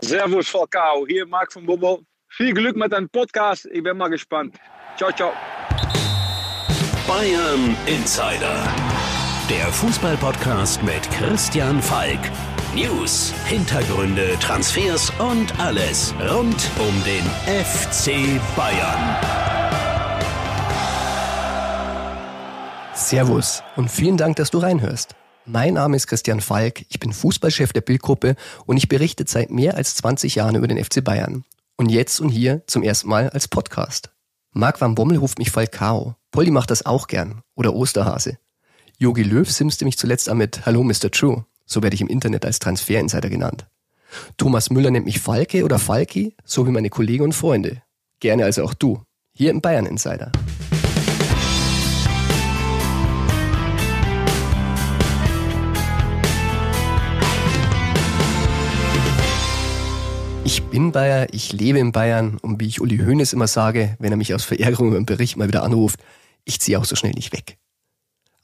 Servus Falcao, hier Marc von Bobbel. Viel Glück mit deinem Podcast, ich bin mal gespannt. Ciao, ciao. Bayern Insider. Der Fußballpodcast mit Christian Falk. News, Hintergründe, Transfers und alles rund um den FC Bayern. Servus und vielen Dank, dass du reinhörst. Mein Name ist Christian Falk, ich bin Fußballchef der Bildgruppe und ich berichte seit mehr als 20 Jahren über den FC Bayern. Und jetzt und hier zum ersten Mal als Podcast. Marc van Bommel ruft mich Falcao. Polly macht das auch gern. Oder Osterhase. Yogi Löw simste mich zuletzt an mit Hallo Mr. True. So werde ich im Internet als Transferinsider genannt. Thomas Müller nennt mich Falke oder Falki, so wie meine Kollegen und Freunde. Gerne also auch du. Hier im Bayern Insider. Ich bin Bayer, ich lebe in Bayern und wie ich Uli Hoeneß immer sage, wenn er mich aus Verärgerung über den Bericht mal wieder anruft, ich ziehe auch so schnell nicht weg.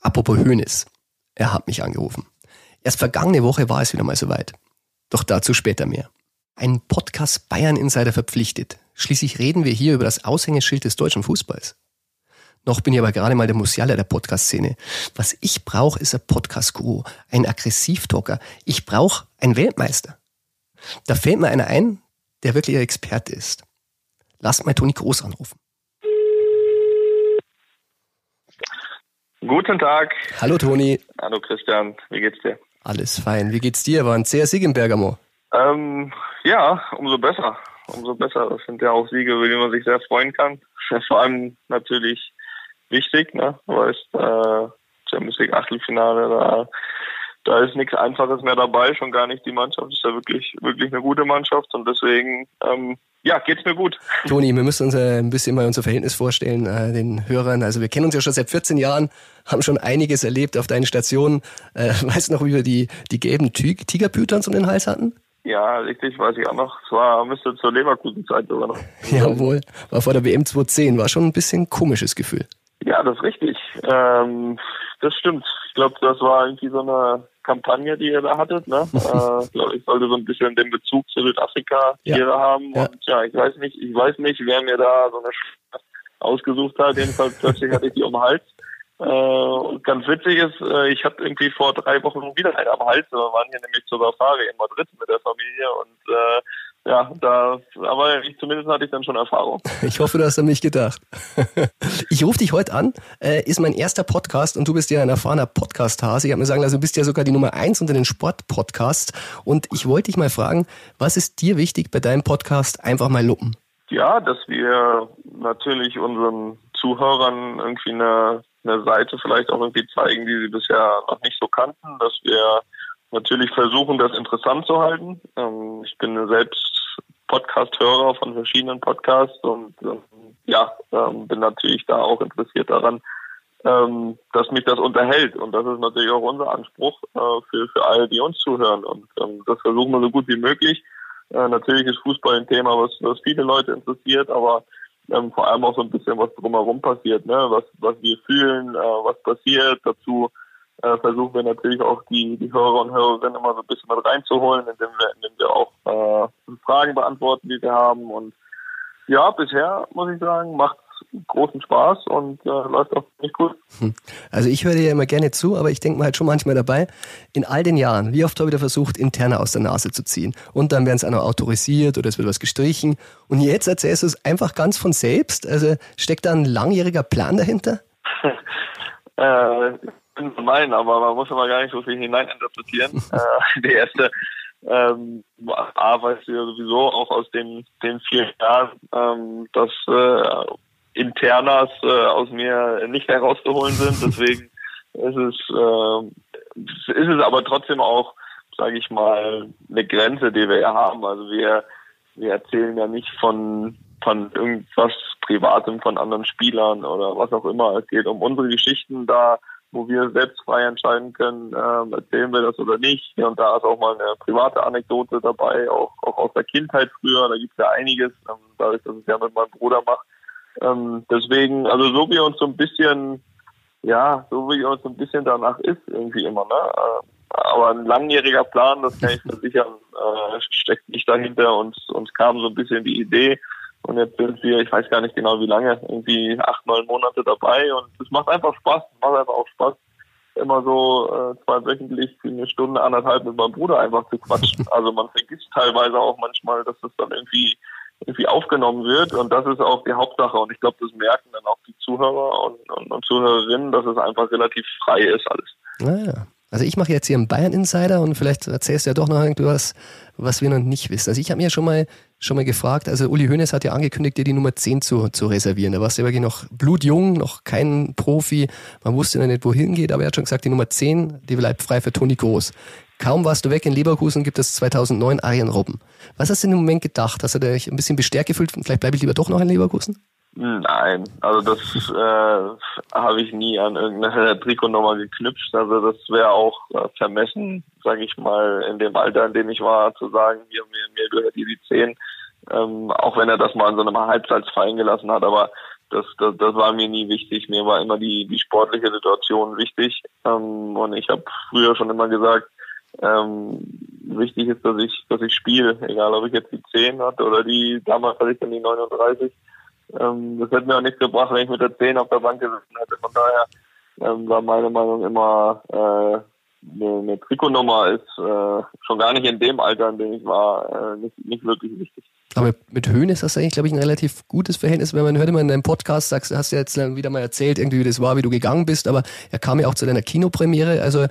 Apropos Hoeneß, er hat mich angerufen. Erst vergangene Woche war es wieder mal soweit. Doch dazu später mehr. Ein Podcast Bayern Insider verpflichtet. Schließlich reden wir hier über das Aushängeschild des deutschen Fußballs. Noch bin ich aber gerade mal der Musialer der Podcast-Szene. Was ich brauche, ist ein Podcast-Guru, ein Aggressivtalker. Ich brauche einen Weltmeister. Da fällt mir einer ein, der wirklich ein Experte ist. Lasst mal Toni Groß anrufen. Guten Tag. Hallo Toni. Hallo Christian, wie geht's dir? Alles fein. Wie geht's dir? War ein sehr Sieg in Bergamo. Ähm, ja, umso besser. Umso besser. Das sind ja auch Siege, über die man sich sehr freuen kann. Vor allem natürlich wichtig, ne? Weil es äh, Champions League Achtelfinale, da da ist nichts Einfaches mehr dabei, schon gar nicht die Mannschaft. ist ja wirklich, wirklich eine gute Mannschaft und deswegen, ähm, ja, geht's mir gut. Toni, wir müssen uns äh, ein bisschen mal unser Verhältnis vorstellen, äh, den Hörern. Also wir kennen uns ja schon seit 14 Jahren, haben schon einiges erlebt auf deinen Stationen. Äh, weißt du noch, wie wir die, die gelben Tigerpythons um den Hals hatten? Ja, richtig, weiß ich auch noch. Es war, müsste zur Leverkusen-Zeit sogar noch. Jawohl, war vor der WM 2010, war schon ein bisschen komisches Gefühl. Ja, das ist richtig. Ähm, das stimmt. Ich glaube, das war irgendwie so eine Kampagne, die ihr da hattet. Ne? äh, glaube, ich sollte so ein bisschen den Bezug zu Südafrika ja. hier haben. Ja. Und ja, ich weiß nicht, ich weiß nicht, wer mir da so eine Sch ausgesucht hat. Jedenfalls plötzlich hatte ich die um den Hals. Äh, und ganz witzig ist, äh, ich hatte irgendwie vor drei Wochen wieder einen am Hals. Wir waren hier nämlich zur Safari in Madrid mit der Familie und äh, ja, da, aber ich, zumindest hatte ich dann schon Erfahrung. Ich hoffe, du hast an mich gedacht. Ich rufe dich heute an, äh, ist mein erster Podcast und du bist ja ein erfahrener Podcast-Hase. Ich habe mir sagen lassen, du bist ja sogar die Nummer eins unter den Sport-Podcasts. Und ich wollte dich mal fragen, was ist dir wichtig bei deinem Podcast? Einfach mal luppen. Ja, dass wir natürlich unseren Zuhörern irgendwie eine, eine Seite vielleicht auch irgendwie zeigen, die sie bisher noch nicht so kannten, dass wir natürlich versuchen, das interessant zu halten. Ähm, ich bin selbst Podcast-Hörer von verschiedenen Podcasts und ähm, ja, ähm, bin natürlich da auch interessiert daran, ähm, dass mich das unterhält. Und das ist natürlich auch unser Anspruch äh, für, für alle, die uns zuhören. Und ähm, das versuchen wir so gut wie möglich. Äh, natürlich ist Fußball ein Thema, was, was viele Leute interessiert, aber ähm, vor allem auch so ein bisschen was drumherum passiert, ne? was, was wir fühlen, äh, was passiert dazu äh, versuchen wir natürlich auch die, die Hörer und Hörerinnen immer so ein bisschen mit reinzuholen, indem wir, indem wir auch äh, Fragen beantworten, die wir haben. Und ja, bisher muss ich sagen, macht großen Spaß und äh, läuft auch nicht gut. Hm. Also ich höre dir immer gerne zu, aber ich denke mal halt schon manchmal dabei, in all den Jahren, wie oft habe ich da versucht, interne aus der Nase zu ziehen. Und dann werden es auch noch autorisiert oder es wird was gestrichen. Und jetzt erzählst du es einfach ganz von selbst. Also steckt da ein langjähriger Plan dahinter? äh, gemein, aber man muss immer gar nicht so viel hineininterpretieren. äh, die erste ähm, A weißt du ja sowieso auch aus den, den vier Jahren, ähm, dass äh, Internas äh, aus mir nicht herauszuholen sind. Deswegen ist es, äh, ist es aber trotzdem auch, sage ich mal, eine Grenze, die wir ja haben. Also wir, wir erzählen ja nicht von von irgendwas Privatem von anderen Spielern oder was auch immer. Es geht um unsere Geschichten. Da wo wir selbst frei entscheiden können, ähm, erzählen wir das oder nicht. Hier und da ist auch mal eine private Anekdote dabei, auch, auch aus der Kindheit früher. Da gibt es ja einiges, ähm, dadurch, dass ich es ja mit meinem Bruder mache. Ähm, deswegen, also so wie uns so ein bisschen, ja, so wie uns so ein bisschen danach ist, irgendwie immer, ne? Äh, aber ein langjähriger Plan, das kann ich versichern, äh, steckt nicht dahinter. Uns, uns kam so ein bisschen die Idee und jetzt sind wir, ich weiß gar nicht genau wie lange, irgendwie acht, neun Monate dabei und es macht einfach Spaß, macht einfach auch Spaß, immer so äh, zweiwöchentlich für eine Stunde, anderthalb mit meinem Bruder einfach zu quatschen. Also man vergisst teilweise auch manchmal, dass das dann irgendwie irgendwie aufgenommen wird und das ist auch die Hauptsache und ich glaube, das merken dann auch die Zuhörer und, und, und Zuhörerinnen, dass es einfach relativ frei ist alles. Naja. Also ich mache jetzt hier einen Bayern Insider und vielleicht erzählst du ja doch noch irgendwas, was wir noch nicht wissen. Also ich habe mir schon mal schon mal gefragt, also Uli Hoeneß hat ja angekündigt, dir die Nummer 10 zu, zu reservieren. Da warst du ja wirklich noch blutjung, noch kein Profi, man wusste noch nicht, wohin geht, aber er hat schon gesagt, die Nummer 10, die bleibt frei für Toni Groß. Kaum warst du weg in Leverkusen, gibt es 2009 Arjen Robben. Was hast du dem Moment gedacht? Hast du dich ein bisschen bestärkt gefühlt? Vielleicht bleibe ich lieber doch noch in Leverkusen? Nein, also das äh, habe ich nie an irgendeine Trikotnummer geknüpft. Also das wäre auch äh, vermessen, sage ich mal, in dem Alter, in dem ich war, zu sagen, hier, mir, mir gehört die 10. Ähm, auch wenn er das mal in so einem Halbsatz fallen gelassen hat, aber das, das, das war mir nie wichtig. Mir war immer die, die sportliche Situation wichtig. Ähm, und ich habe früher schon immer gesagt, ähm, wichtig ist, dass ich, dass ich spiele, egal ob ich jetzt die 10 hatte oder die, damals hatte ich dann die 39 ähm, das hätte mir auch nichts gebracht, wenn ich mit der 10 auf der Bank gesessen hätte. Von daher ähm, war meine Meinung immer, äh, eine, eine Trikotnummer ist äh, schon gar nicht in dem Alter, in dem ich war, äh, nicht, nicht wirklich wichtig. Aber mit Höhen ist das eigentlich, glaube ich, ein relativ gutes Verhältnis. Wenn man hört immer in deinem Podcast, sagst, hast du jetzt wieder mal erzählt, irgendwie wie das war, wie du gegangen bist, aber er kam ja auch zu deiner Kinopremiere. Also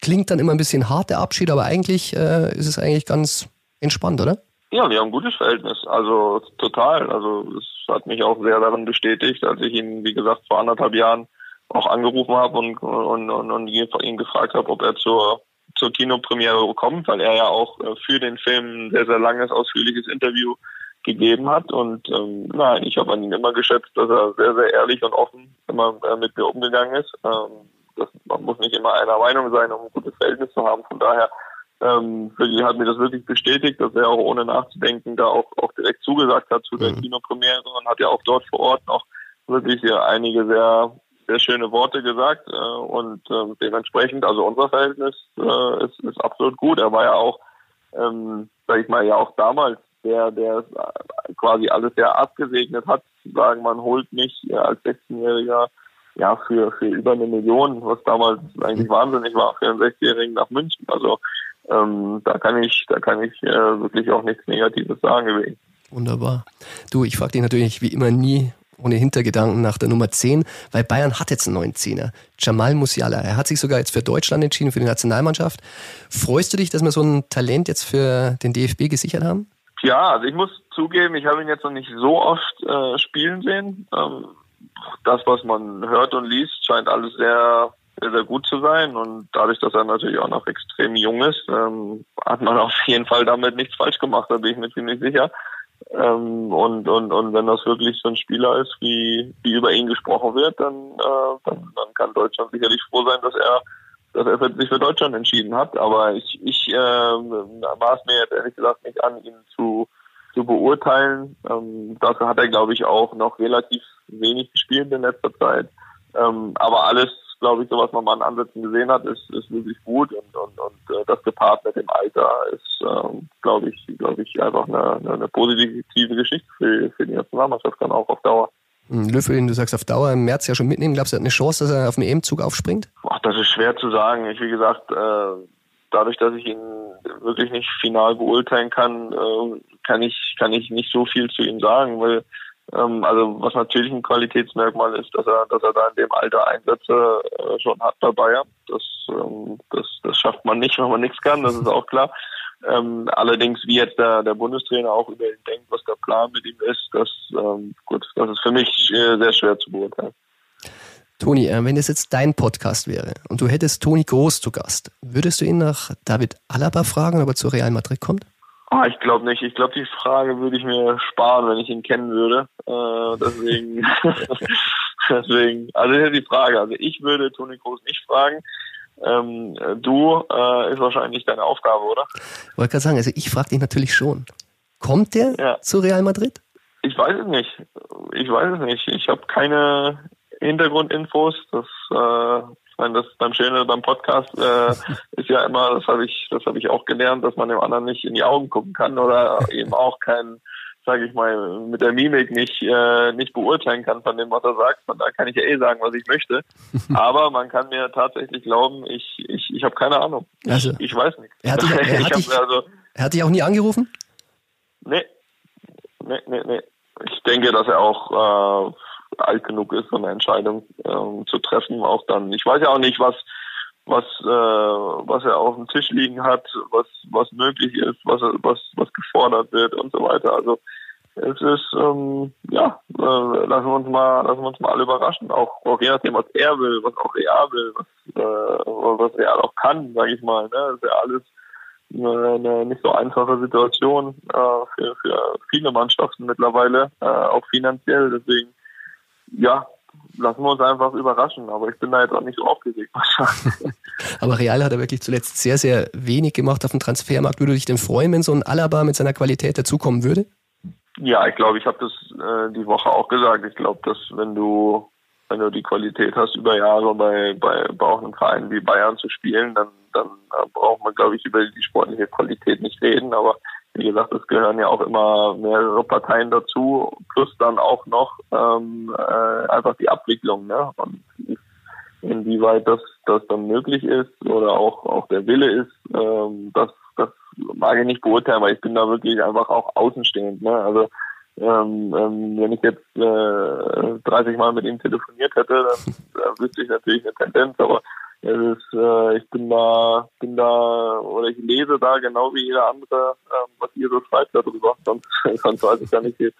klingt dann immer ein bisschen hart, der Abschied, aber eigentlich äh, ist es eigentlich ganz entspannt, oder? Ja, wir haben ein gutes Verhältnis, also total. Also es hat mich auch sehr daran bestätigt, als ich ihn, wie gesagt, vor anderthalb Jahren auch angerufen habe und, und, und, und ihn gefragt habe, ob er zur, zur Kinopremiere kommt, weil er ja auch äh, für den Film ein sehr, sehr langes, ausführliches Interview gegeben hat. Und ähm, nein, ich habe an ihn immer geschätzt, dass er sehr, sehr ehrlich und offen immer äh, mit mir umgegangen ist. Ähm, das, man muss nicht immer einer Meinung sein, um ein gutes Verhältnis zu haben. Von daher ähm, hat mir das wirklich bestätigt, dass er auch ohne nachzudenken da auch, auch direkt zugesagt hat zu der mhm. Kinopremiere und hat ja auch dort vor Ort noch wirklich ja einige sehr sehr schöne Worte gesagt äh, und äh, dementsprechend, also unser Verhältnis äh, ist, ist absolut gut. Er war ja auch, ähm, sag ich mal, ja auch damals der, der quasi alles sehr abgesegnet hat, zu sagen, man holt mich ja, als 16-Jähriger ja für, für über eine Million, was damals eigentlich wahnsinnig war für einen 16-Jährigen nach München. Also ähm, da kann ich, da kann ich äh, wirklich auch nichts Negatives sagen gewesen. Wunderbar. Du, ich frage dich natürlich wie immer nie ohne Hintergedanken nach der Nummer 10, weil Bayern hat jetzt einen neuen Zehner. Jamal Musiala. Er hat sich sogar jetzt für Deutschland entschieden, für die Nationalmannschaft. Freust du dich, dass wir so ein Talent jetzt für den DFB gesichert haben? Ja, also ich muss zugeben, ich habe ihn jetzt noch nicht so oft äh, spielen sehen. Ähm, das, was man hört und liest, scheint alles sehr sehr, sehr gut zu sein. Und dadurch, dass er natürlich auch noch extrem jung ist, ähm, hat man auf jeden Fall damit nichts falsch gemacht, da bin ich mir ziemlich sicher. Ähm, und, und, und wenn das wirklich so ein Spieler ist, wie, wie über ihn gesprochen wird, dann, äh, dann, dann kann Deutschland sicherlich froh sein, dass er dass er sich für Deutschland entschieden hat. Aber ich, ich äh, maß mir jetzt ehrlich gesagt nicht an, ihn zu, zu beurteilen. Ähm, dafür hat er, glaube ich, auch noch relativ wenig gespielt in letzter Zeit. Ähm, aber alles glaube ich, so was man mal an Ansätzen gesehen hat, ist, ist wirklich gut und, und, und äh, das gepaart mit dem Alter ist, ähm, glaube ich, glaube ich, einfach eine, eine, eine positive Geschichte für, für die Nationalmannschaft dann auch auf Dauer. Hm, Löffel, du sagst auf Dauer im März ja schon mitnehmen. Glaubst du, er hat eine Chance, dass er auf dem EM-Zug aufspringt? Ach, das ist schwer zu sagen. Ich, wie gesagt, äh, dadurch, dass ich ihn wirklich nicht final beurteilen kann, äh, kann ich, kann ich nicht so viel zu ihm sagen, weil also was natürlich ein Qualitätsmerkmal ist, dass er, dass er da in dem Alter Einsätze äh, schon hat bei Bayern. Das, ähm, das, das schafft man nicht, wenn man nichts kann, das ist auch klar. Ähm, allerdings, wie jetzt der, der Bundestrainer auch über ihn denkt, was der Plan mit ihm ist, das, ähm, gut, das ist für mich äh, sehr schwer zu beurteilen. Toni, äh, wenn es jetzt dein Podcast wäre und du hättest Toni Groß zu Gast, würdest du ihn nach David Alaba fragen, ob er zu Real Madrid kommt? Ah, ich glaube nicht. Ich glaube, die Frage würde ich mir sparen, wenn ich ihn kennen würde. Äh, deswegen, deswegen, also das ist die Frage. Also ich würde Toni Kroos nicht fragen. Ähm, du äh, ist wahrscheinlich deine Aufgabe, oder? Ich wollte gerade sagen, also ich frage dich natürlich schon. Kommt der ja. zu Real Madrid? Ich weiß es nicht. Ich weiß es nicht. Ich habe keine Hintergrundinfos. Das äh, meine, das beim Schönen beim Podcast äh, ist ja immer, das habe ich, das habe ich auch gelernt, dass man dem anderen nicht in die Augen gucken kann oder eben auch kein, sage ich mal, mit der Mimik nicht äh, nicht beurteilen kann von dem, was er sagt. Von da kann ich ja eh sagen, was ich möchte. Aber man kann mir tatsächlich glauben, ich ich ich habe keine Ahnung. Also, ich, ich weiß nicht. Er hat dich, er hat dich, also, er hat dich auch nie angerufen? Nee. Nee, nee, nee. Ich denke, dass er auch äh, alt genug ist, so eine Entscheidung ähm, zu treffen. Auch dann, ich weiß ja auch nicht, was was äh, was er auf dem Tisch liegen hat, was was möglich ist, was was was gefordert wird und so weiter. Also es ist ähm, ja äh, lassen wir uns mal lassen wir uns mal alle überraschen. Auch auch je nachdem, was er will, was auch Real will, was äh, was Real auch kann, sage ich mal. Ne, das ist ja alles eine, nicht so einfache Situation äh, für für viele Mannschaften mittlerweile, äh, auch finanziell. Deswegen ja, lassen wir uns einfach überraschen. Aber ich bin da jetzt auch nicht so aufgeregt. aber Real hat er wirklich zuletzt sehr, sehr wenig gemacht auf dem Transfermarkt. Würde dich denn freuen, wenn so ein Alaba mit seiner Qualität dazukommen würde? Ja, ich glaube, ich habe das äh, die Woche auch gesagt. Ich glaube, dass wenn du wenn du die Qualität hast, über Jahre bei, bei, bei auch einem Verein wie Bayern zu spielen, dann, dann äh, braucht man, glaube ich, über die sportliche Qualität nicht reden. Aber wie gesagt, es gehören ja auch immer mehrere Parteien dazu, plus dann auch noch ähm, äh, einfach die Abwicklung, ne? Und inwieweit das, das dann möglich ist oder auch, auch der Wille ist, ähm, das, das mag ich nicht beurteilen, weil ich bin da wirklich einfach auch außenstehend. Ne? Also ähm, ähm, wenn ich jetzt äh, 30 Mal mit ihm telefoniert hätte, dann, dann wüsste ich natürlich eine Tendenz, aber es ist, äh, ich bin da, bin da, oder ich lese da genau wie jeder andere, ähm, was ihr so schreibt darüber, sonst, sonst weiß ich gar nicht viel.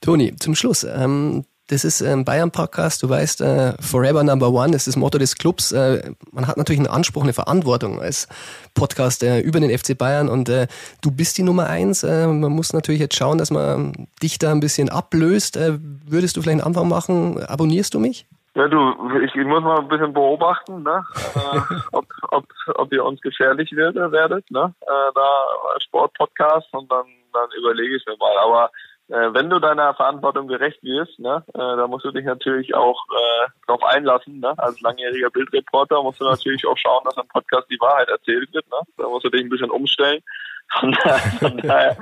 Toni, zum Schluss, ähm, das ist ein Bayern-Podcast, du weißt, äh, Forever Number One ist das Motto des Clubs. Äh, man hat natürlich einen Anspruch, eine Verantwortung als Podcast äh, über den FC Bayern und du bist die Nummer eins. Man muss natürlich jetzt schauen, dass man dich da ein bisschen ablöst. Würdest du vielleicht einen Anfang machen? Abonnierst du mich? Ja, du, ich, ich muss mal ein bisschen beobachten, ne? äh, ob, ob, ob ihr uns gefährlich wird, werdet, ne? Äh, da Sportpodcast und dann, dann überlege ich mir mal. Aber äh, wenn du deiner Verantwortung gerecht wirst, ne, äh, da musst du dich natürlich auch äh, darauf einlassen. Ne? Als langjähriger Bildreporter musst du natürlich auch schauen, dass im Podcast die Wahrheit erzählt wird. Ne? Da musst du dich ein bisschen umstellen. Von daher, von daher,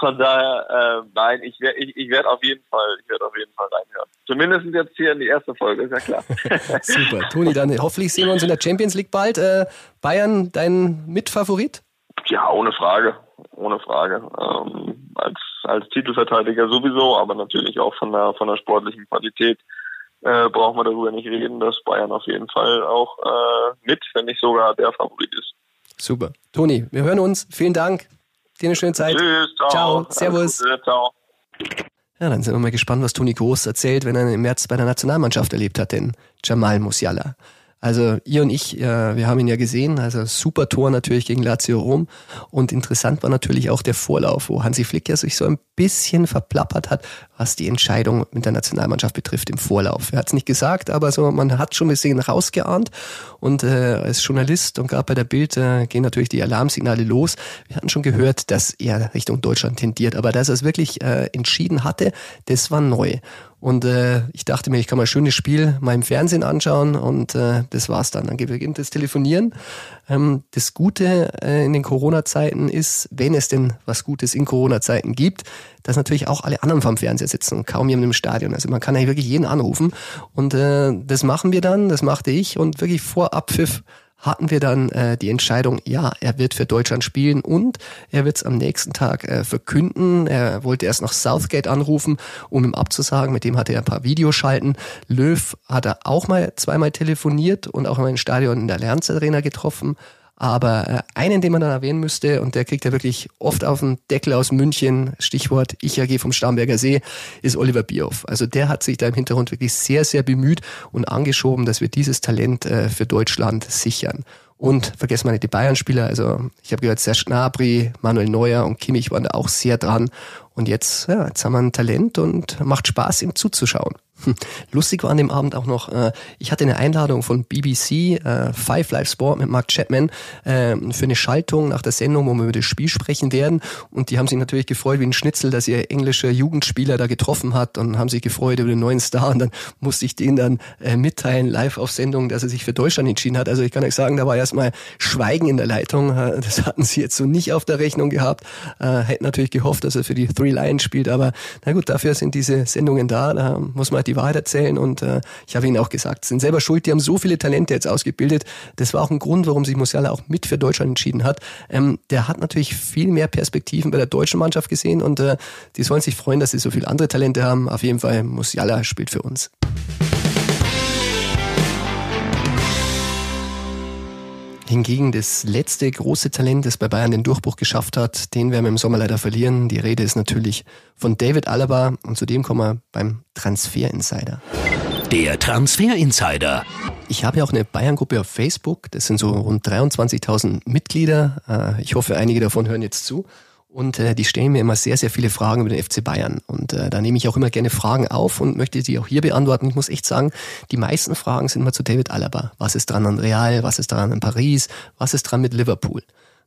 von daher äh, nein, ich werde ich, ich werd auf jeden Fall, ich werde auf jeden Fall reinhören. Zumindest jetzt hier in die erste Folge, ist ja klar. Super, Toni, dann hoffentlich sehen wir uns in der Champions League bald. Äh, Bayern, dein Mitfavorit? Ja, ohne Frage, ohne Frage. Ähm, als als Titelverteidiger sowieso, aber natürlich auch von der von der sportlichen Qualität äh, brauchen wir darüber nicht reden, dass Bayern auf jeden Fall auch äh, mit, wenn nicht sogar der Favorit ist. Super. Toni, wir hören uns. Vielen Dank. Dir eine schöne Zeit. Tschüss. Ciao. ciao. Servus. Gute, ciao. Ja, dann sind wir mal gespannt, was Toni Groß erzählt, wenn er im März bei der Nationalmannschaft erlebt hat, den Jamal Musiala. Also ihr und ich, äh, wir haben ihn ja gesehen, also super Tor natürlich gegen Lazio Rom. Und interessant war natürlich auch der Vorlauf, wo Hansi Flick ja sich so ein bisschen verplappert hat, was die Entscheidung mit der Nationalmannschaft betrifft im Vorlauf. Er hat es nicht gesagt, aber so man hat schon ein bisschen rausgeahnt. Und äh, als Journalist und gerade bei der Bild äh, gehen natürlich die Alarmsignale los. Wir hatten schon gehört, dass er Richtung Deutschland tendiert, aber dass er es wirklich äh, entschieden hatte, das war neu. Und äh, ich dachte mir, ich kann mal ein schönes Spiel mal im Fernsehen anschauen und äh, das war's dann. Dann beginnt das Telefonieren. Ähm, das Gute äh, in den Corona-Zeiten ist, wenn es denn was Gutes in Corona-Zeiten gibt, dass natürlich auch alle anderen vom Fernseher sitzen und kaum jemand im Stadion. Also man kann ja wirklich jeden anrufen. Und äh, das machen wir dann, das machte ich und wirklich vor Abpfiff hatten wir dann äh, die Entscheidung, ja, er wird für Deutschland spielen und er wird es am nächsten Tag äh, verkünden. Er wollte erst noch Southgate anrufen, um ihm abzusagen. Mit dem hatte er ein paar Videos schalten. Löw hat er auch mal zweimal telefoniert und auch mal im Stadion in der Allianz Arena getroffen. Aber äh, einen, den man dann erwähnen müsste, und der kriegt ja wirklich oft auf den Deckel aus München, Stichwort Ich AG vom Starnberger See, ist Oliver Bierhoff. Also der hat sich da im Hintergrund wirklich sehr, sehr bemüht und angeschoben, dass wir dieses Talent äh, für Deutschland sichern. Und vergessen wir nicht die Bayern-Spieler. Also ich habe gehört, Serge Gnabry, Manuel Neuer und Kimmich waren da auch sehr dran. Und jetzt, ja, jetzt haben wir ein Talent und macht Spaß, ihm zuzuschauen. Lustig war an dem Abend auch noch, äh, ich hatte eine Einladung von BBC, äh, Five Live Sport mit Mark Chapman äh, für eine Schaltung nach der Sendung, wo wir über das Spiel sprechen werden. Und die haben sich natürlich gefreut wie ein Schnitzel, dass ihr englischer Jugendspieler da getroffen hat und haben sich gefreut über den neuen Star. Und dann musste ich denen dann äh, mitteilen, live auf Sendung, dass er sich für Deutschland entschieden hat. Also ich kann euch sagen, da war erstmal Schweigen in der Leitung. Äh, das hatten sie jetzt so nicht auf der Rechnung gehabt. Äh, hätten natürlich gehofft, dass er für die Three Lions spielt. Aber na gut, dafür sind diese Sendungen da. Da muss man halt die Wahrheit erzählen. Und äh, ich habe ihnen auch gesagt, sind selber schuld, die haben so viele Talente jetzt ausgebildet. Das war auch ein Grund, warum sich Musiala auch mit für Deutschland entschieden hat. Ähm, der hat natürlich viel mehr Perspektiven bei der deutschen Mannschaft gesehen und äh, die sollen sich freuen, dass sie so viele andere Talente haben. Auf jeden Fall, Musiala spielt für uns. Hingegen das letzte große Talent, das bei Bayern den Durchbruch geschafft hat, den werden wir im Sommer leider verlieren. Die Rede ist natürlich von David Alaba und zudem kommen wir beim Transfer Insider. Der Transfer Insider. Ich habe ja auch eine Bayern-Gruppe auf Facebook. Das sind so rund 23.000 Mitglieder. Äh, ich hoffe, einige davon hören jetzt zu. Und äh, die stellen mir immer sehr, sehr viele Fragen über den FC Bayern. Und äh, da nehme ich auch immer gerne Fragen auf und möchte sie auch hier beantworten. Ich muss echt sagen, die meisten Fragen sind immer zu David Alaba. Was ist dran an Real? Was ist dran an Paris? Was ist dran mit Liverpool?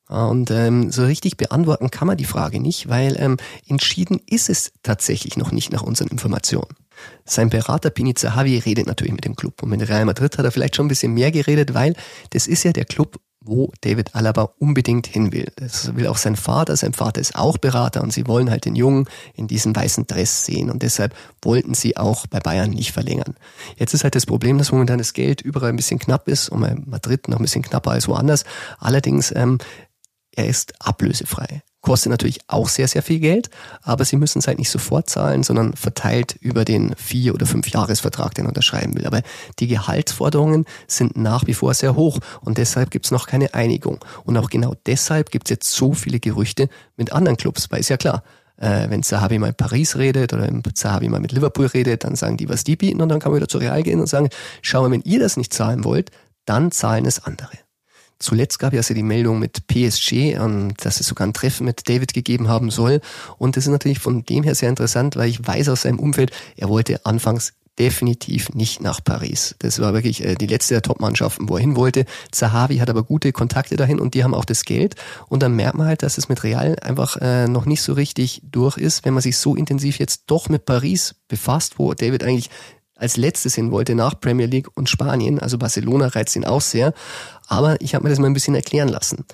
Und ähm, so richtig beantworten kann man die Frage nicht, weil ähm, entschieden ist es tatsächlich noch nicht nach unseren Informationen. Sein Berater Pini Zahavi redet natürlich mit dem Club. Und mit Real Madrid hat er vielleicht schon ein bisschen mehr geredet, weil das ist ja der Club, wo David Alaba unbedingt hin will. Das will auch sein Vater. Sein Vater ist auch Berater und sie wollen halt den Jungen in diesem weißen Dress sehen und deshalb wollten sie auch bei Bayern nicht verlängern. Jetzt ist halt das Problem, dass momentan das Geld überall ein bisschen knapp ist und bei Madrid noch ein bisschen knapper als woanders. Allerdings, ähm, er ist ablösefrei. Kostet natürlich auch sehr, sehr viel Geld, aber sie müssen es halt nicht sofort zahlen, sondern verteilt über den vier- oder fünf Jahresvertrag, den er unterschreiben will. Aber die Gehaltsforderungen sind nach wie vor sehr hoch und deshalb gibt es noch keine Einigung. Und auch genau deshalb gibt es jetzt so viele Gerüchte mit anderen Clubs, weil ist ja klar, äh, wenn Zahavi mal in Paris redet oder Zahavi mal mit Liverpool redet, dann sagen die, was die bieten und dann kann man wieder zu Real gehen und sagen, schau mal, wenn ihr das nicht zahlen wollt, dann zahlen es andere. Zuletzt gab es ja die Meldung mit PSG, ähm, dass es sogar ein Treffen mit David gegeben haben soll. Und das ist natürlich von dem her sehr interessant, weil ich weiß aus seinem Umfeld, er wollte anfangs definitiv nicht nach Paris. Das war wirklich äh, die letzte der Top-Mannschaften, wo er hin wollte. Zahavi hat aber gute Kontakte dahin und die haben auch das Geld. Und dann merkt man halt, dass es mit Real einfach äh, noch nicht so richtig durch ist, wenn man sich so intensiv jetzt doch mit Paris befasst, wo David eigentlich als letztes hin wollte nach Premier League und Spanien. Also Barcelona reizt ihn auch sehr. Aber ich habe mir das mal ein bisschen erklären lassen.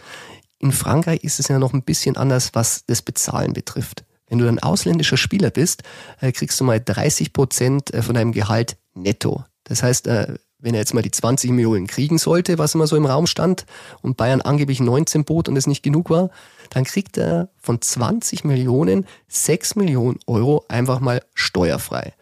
In Frankreich ist es ja noch ein bisschen anders, was das Bezahlen betrifft. Wenn du ein ausländischer Spieler bist, äh, kriegst du mal 30 Prozent äh, von deinem Gehalt netto. Das heißt, äh, wenn er jetzt mal die 20 Millionen kriegen sollte, was immer so im Raum stand, und Bayern angeblich 19 bot und es nicht genug war, dann kriegt er von 20 Millionen 6 Millionen Euro einfach mal steuerfrei.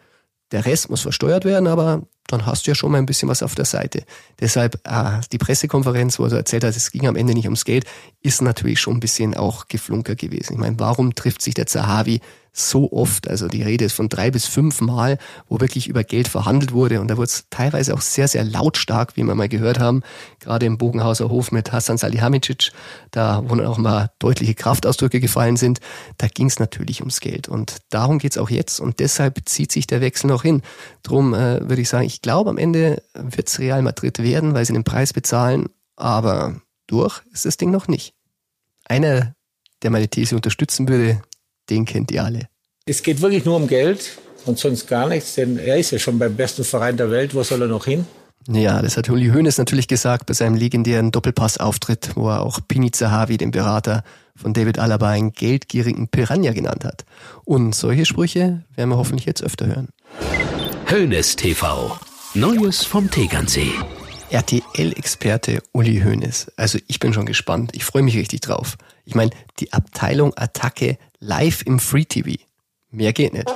Der Rest muss versteuert werden, aber dann hast du ja schon mal ein bisschen was auf der Seite. Deshalb äh, die Pressekonferenz, wo er erzählt hat, es ging am Ende nicht ums Geld, ist natürlich schon ein bisschen auch geflunker gewesen. Ich meine, warum trifft sich der Zahavi so oft, also die Rede ist von drei bis fünf Mal, wo wirklich über Geld verhandelt wurde und da wurde es teilweise auch sehr, sehr lautstark, wie wir mal gehört haben, gerade im Bogenhauser Hof mit Hassan Salihamidzic, da wo dann auch mal deutliche Kraftausdrücke gefallen sind, da ging es natürlich ums Geld und darum geht's auch jetzt und deshalb zieht sich der Wechsel noch hin. Drum äh, würde ich sagen, ich glaube am Ende wird's Real Madrid werden, weil sie den Preis bezahlen, aber durch ist das Ding noch nicht. Einer, der meine These unterstützen würde, den kennt ihr alle. Es geht wirklich nur um Geld und sonst gar nichts, denn er ist ja schon beim besten Verein der Welt. Wo soll er noch hin? Ja, das hat Uli Hoeneß natürlich gesagt bei seinem legendären Doppelpassauftritt, wo er auch Pini Zahavi, den Berater von David Alaba, einen geldgierigen Piranha genannt hat. Und solche Sprüche werden wir hoffentlich jetzt öfter hören. Hoeneß TV. Neues vom Tegernsee. RTL-Experte Uli Hoeneß. Also ich bin schon gespannt. Ich freue mich richtig drauf. Ich meine, die Abteilung Attacke live im Free TV. Mehr geht nicht.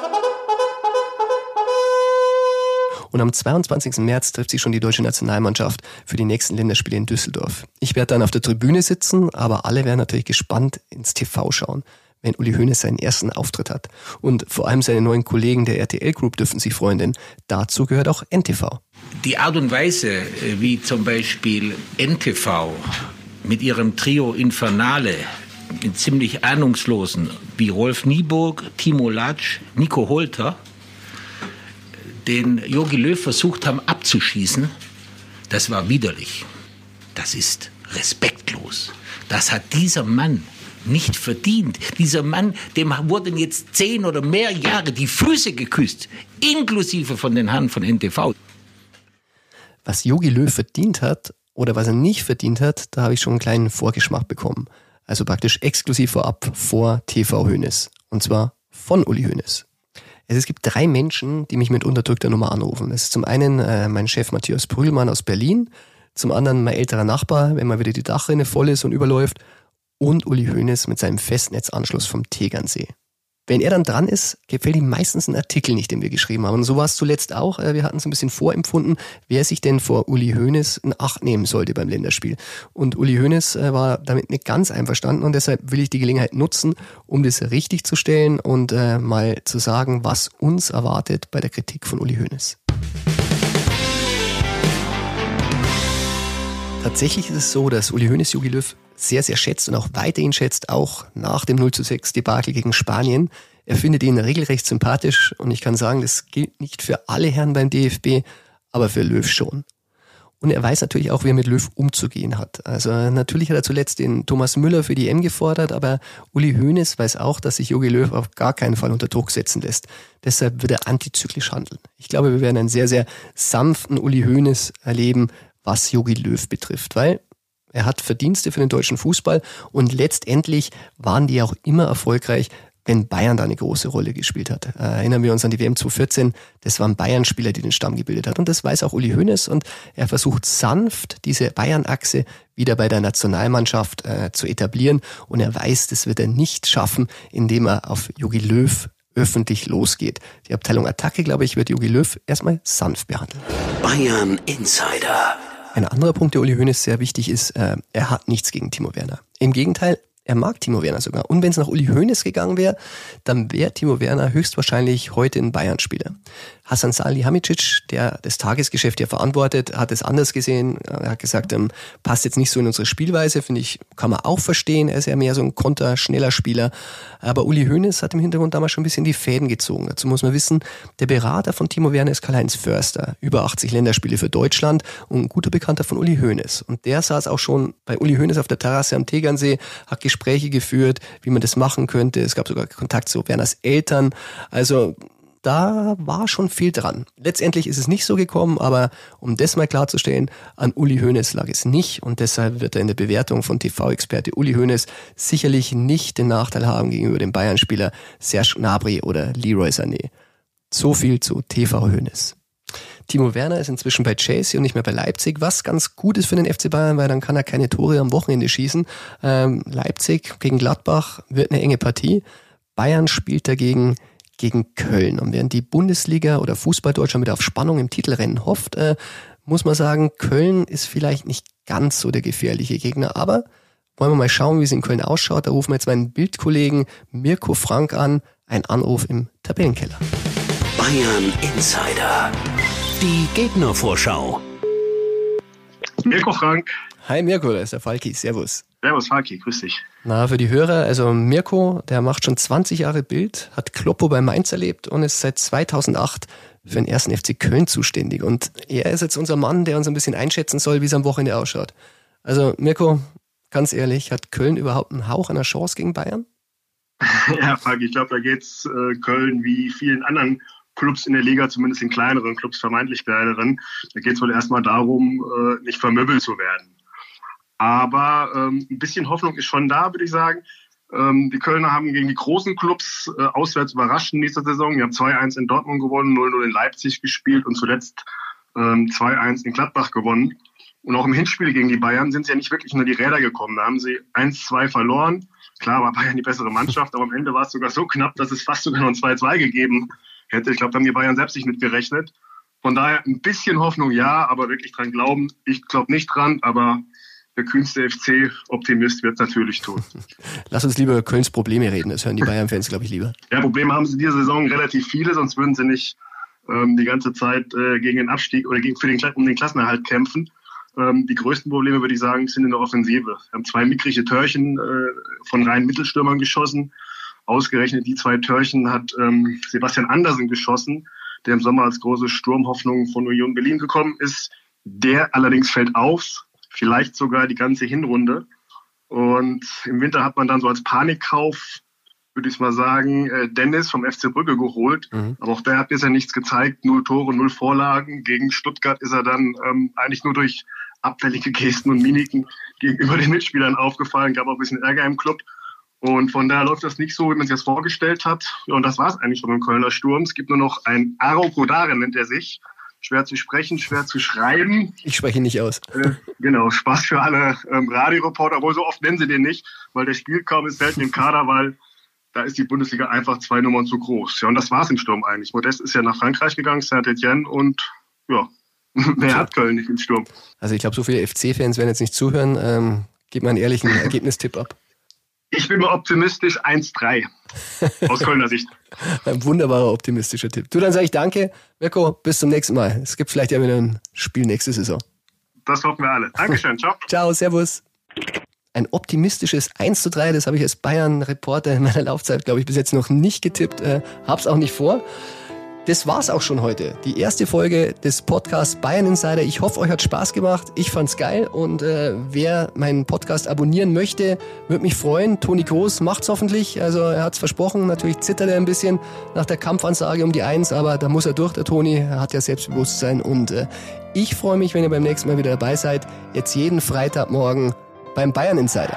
Und am 22. März trifft sich schon die deutsche Nationalmannschaft für die nächsten Länderspiele in Düsseldorf. Ich werde dann auf der Tribüne sitzen, aber alle werden natürlich gespannt ins TV schauen, wenn Uli Hoeneß seinen ersten Auftritt hat. Und vor allem seine neuen Kollegen der RTL Group dürfen sich freuen, denn dazu gehört auch NTV. Die Art und Weise, äh, wie zum Beispiel NTV mit ihrem Trio Infernale den ziemlich ahnungslosen wie Rolf Nieburg, Timo Latsch, Nico Holter den Jogi Löw versucht haben abzuschießen, das war widerlich. Das ist respektlos. Das hat dieser Mann nicht verdient. Dieser Mann, dem wurden jetzt zehn oder mehr Jahre die Füße geküsst, inklusive von den Herren von NTV. Was Jogi Löw verdient hat oder was er nicht verdient hat, da habe ich schon einen kleinen Vorgeschmack bekommen. Also praktisch exklusiv vorab vor TV Hönes. Und zwar von Uli Hoeneß. Es gibt drei Menschen, die mich mit unterdrückter Nummer anrufen. Das ist zum einen äh, mein Chef Matthias Brühlmann aus Berlin, zum anderen mein älterer Nachbar, wenn mal wieder die Dachrinne voll ist und überläuft, und Uli Hoeneß mit seinem Festnetzanschluss vom Tegernsee. Wenn er dann dran ist, gefällt ihm meistens ein Artikel nicht, den wir geschrieben haben. Und so war es zuletzt auch. Äh, wir hatten es ein bisschen vorempfunden, wer sich denn vor Uli Hoeneß in Acht nehmen sollte beim Länderspiel. Und Uli Hoeneß äh, war damit nicht ganz einverstanden und deshalb will ich die Gelegenheit nutzen, um das richtig zu stellen und äh, mal zu sagen, was uns erwartet bei der Kritik von Uli Hoeneß. Tatsächlich ist es so, dass Uli Hoeneß Jogi Löw sehr, sehr schätzt und auch weiterhin schätzt, auch nach dem 0 zu 6 Debakel gegen Spanien. Er findet ihn regelrecht sympathisch und ich kann sagen, das gilt nicht für alle Herren beim DFB, aber für Löw schon. Und er weiß natürlich auch, wie er mit Löw umzugehen hat. Also natürlich hat er zuletzt den Thomas Müller für die M gefordert, aber Uli Hoeneß weiß auch, dass sich Jogi Löw auf gar keinen Fall unter Druck setzen lässt. Deshalb wird er antizyklisch handeln. Ich glaube, wir werden einen sehr, sehr sanften Uli Hoeneß erleben, was Jogi Löw betrifft, weil er hat Verdienste für den deutschen Fußball und letztendlich waren die auch immer erfolgreich, wenn Bayern da eine große Rolle gespielt hat. Äh, erinnern wir uns an die WM 2014, das waren Bayern-Spieler, die den Stamm gebildet hat. Und das weiß auch Uli Hoeneß und er versucht sanft diese Bayern-Achse wieder bei der Nationalmannschaft äh, zu etablieren. Und er weiß, das wird er nicht schaffen, indem er auf Jogi Löw öffentlich losgeht. Die Abteilung Attacke, glaube ich, wird Jogi Löw erstmal sanft behandeln. Bayern Insider. Ein anderer Punkt, der Uli Hoeneß sehr wichtig ist, äh, er hat nichts gegen Timo Werner. Im Gegenteil, er mag Timo Werner sogar. Und wenn es nach Uli Hoeneß gegangen wäre, dann wäre Timo Werner höchstwahrscheinlich heute ein Bayern-Spieler. Hassan Salihamidzic, der das Tagesgeschäft ja verantwortet, hat es anders gesehen. Er hat gesagt, ähm, passt jetzt nicht so in unsere Spielweise, finde ich, kann man auch verstehen. Er ist ja mehr so ein konter, schneller Spieler. Aber Uli Hoeneß hat im Hintergrund damals schon ein bisschen die Fäden gezogen. Dazu muss man wissen, der Berater von Timo Werner ist Karl-Heinz Förster. Über 80 Länderspiele für Deutschland und ein guter Bekannter von Uli Hoeneß. Und der saß auch schon bei Uli Hoeneß auf der Terrasse am Tegernsee, hat Gespräche geführt, wie man das machen könnte. Es gab sogar Kontakt zu Werners Eltern. Also da war schon viel dran. Letztendlich ist es nicht so gekommen, aber um das mal klarzustellen, an Uli Hoeneß lag es nicht und deshalb wird er in der Bewertung von TV-Experte Uli Hoeneß sicherlich nicht den Nachteil haben gegenüber dem Bayern-Spieler Serge Gnabry oder Leroy Sané. So viel zu TV Hoeneß. Timo Werner ist inzwischen bei Chelsea und nicht mehr bei Leipzig, was ganz gut ist für den FC Bayern, weil dann kann er keine Tore am Wochenende schießen. Ähm, Leipzig gegen Gladbach wird eine enge Partie. Bayern spielt dagegen gegen Köln. Und während die Bundesliga oder Fußball Deutschland wieder auf Spannung im Titelrennen hofft, äh, muss man sagen, Köln ist vielleicht nicht ganz so der gefährliche Gegner. Aber wollen wir mal schauen, wie es in Köln ausschaut. Da rufen wir jetzt meinen Bildkollegen Mirko Frank an. Ein Anruf im Tabellenkeller. Bayern Insider. Die Gegnervorschau. Mirko Frank. Hi Mirko, da ist der Falki. Servus. Servus Falki, grüß dich. Na, für die Hörer, also Mirko, der macht schon 20 Jahre Bild, hat Kloppo bei Mainz erlebt und ist seit 2008 für den ersten FC Köln zuständig. Und er ist jetzt unser Mann, der uns ein bisschen einschätzen soll, wie es am Wochenende ausschaut. Also Mirko, ganz ehrlich, hat Köln überhaupt einen Hauch einer Chance gegen Bayern? Ja, Falki, ich glaube, da geht's äh, Köln wie vielen anderen Clubs in der Liga, zumindest in kleineren Clubs, vermeintlich kleineren. Da geht es wohl erstmal darum, äh, nicht vermöbelt zu werden. Aber ähm, ein bisschen Hoffnung ist schon da, würde ich sagen. Ähm, die Kölner haben gegen die großen Clubs äh, auswärts überrascht in nächster Saison. Die haben 2-1 in Dortmund gewonnen, 0-0 in Leipzig gespielt und zuletzt ähm, 2-1 in Gladbach gewonnen. Und auch im Hinspiel gegen die Bayern sind sie ja nicht wirklich unter die Räder gekommen. Da haben sie 1-2 verloren. Klar war Bayern die bessere Mannschaft, aber am Ende war es sogar so knapp, dass es fast sogar noch ein 2-2 gegeben hätte. Ich glaube, da haben die Bayern selbst nicht mit gerechnet. Von daher ein bisschen Hoffnung ja, aber wirklich dran glauben. Ich glaube nicht dran, aber der kühnste FC-Optimist wird es natürlich tun. Lass uns lieber über Kölns Probleme reden. Das hören die Bayern-Fans, glaube ich, lieber. Ja, Probleme haben sie diese Saison relativ viele, sonst würden sie nicht ähm, die ganze Zeit äh, gegen den Abstieg oder gegen, für den, um den Klassenerhalt kämpfen. Ähm, die größten Probleme, würde ich sagen, sind in der Offensive. Wir haben zwei mickrige Törchen äh, von reinen Mittelstürmern geschossen. Ausgerechnet die zwei Törchen hat ähm, Sebastian Andersen geschossen, der im Sommer als große Sturmhoffnung von Union Berlin gekommen ist. Der allerdings fällt auf, vielleicht sogar die ganze Hinrunde. Und im Winter hat man dann so als Panikkauf, würde ich mal sagen, äh, Dennis vom FC Brügge geholt. Mhm. Aber auch der hat bisher nichts gezeigt. Null Tore, null Vorlagen. Gegen Stuttgart ist er dann ähm, eigentlich nur durch abfällige Gesten und Mimiken gegenüber den Mitspielern aufgefallen. Gab auch ein bisschen Ärger im Club. Und von daher läuft das nicht so, wie man sich das vorgestellt hat. Und das war es eigentlich schon im Kölner Sturm. Es gibt nur noch ein Aro Kodare, nennt er sich. Schwer zu sprechen, schwer zu schreiben. Ich spreche nicht aus. Äh, genau, Spaß für alle ähm, Radioreporter, obwohl so oft nennen sie den nicht, weil der spielt kaum ist selten im Kader, weil da ist die Bundesliga einfach zwei Nummern zu groß. Ja, und das war es im Sturm eigentlich. Modest ist ja nach Frankreich gegangen, Saint-Etienne und ja, wer hat Köln nicht im Sturm? Also ich glaube, so viele FC-Fans werden jetzt nicht zuhören. Ähm, gib mal einen ehrlichen Ergebnistipp ab. Ich bin mal optimistisch 1-3 aus Kölner Sicht. Ein wunderbarer optimistischer Tipp. Du, dann sage ich danke. Mirko, bis zum nächsten Mal. Es gibt vielleicht ja wieder ein Spiel nächste Saison. Das hoffen wir alle. Dankeschön. Ciao. Ciao, servus. Ein optimistisches 1 zu 3, das habe ich als Bayern-Reporter in meiner Laufzeit, glaube ich, bis jetzt noch nicht getippt. Äh, hab's auch nicht vor. Das war's auch schon heute. Die erste Folge des Podcasts Bayern Insider. Ich hoffe, euch hat Spaß gemacht. Ich fand's geil und äh, wer meinen Podcast abonnieren möchte, würde mich freuen. Toni Groß macht's hoffentlich. Also er hat's versprochen. Natürlich zittert er ein bisschen nach der Kampfansage um die Eins, aber da muss er durch, der Toni. Er hat ja Selbstbewusstsein und äh, ich freue mich, wenn ihr beim nächsten Mal wieder dabei seid. Jetzt jeden Freitagmorgen beim Bayern Insider.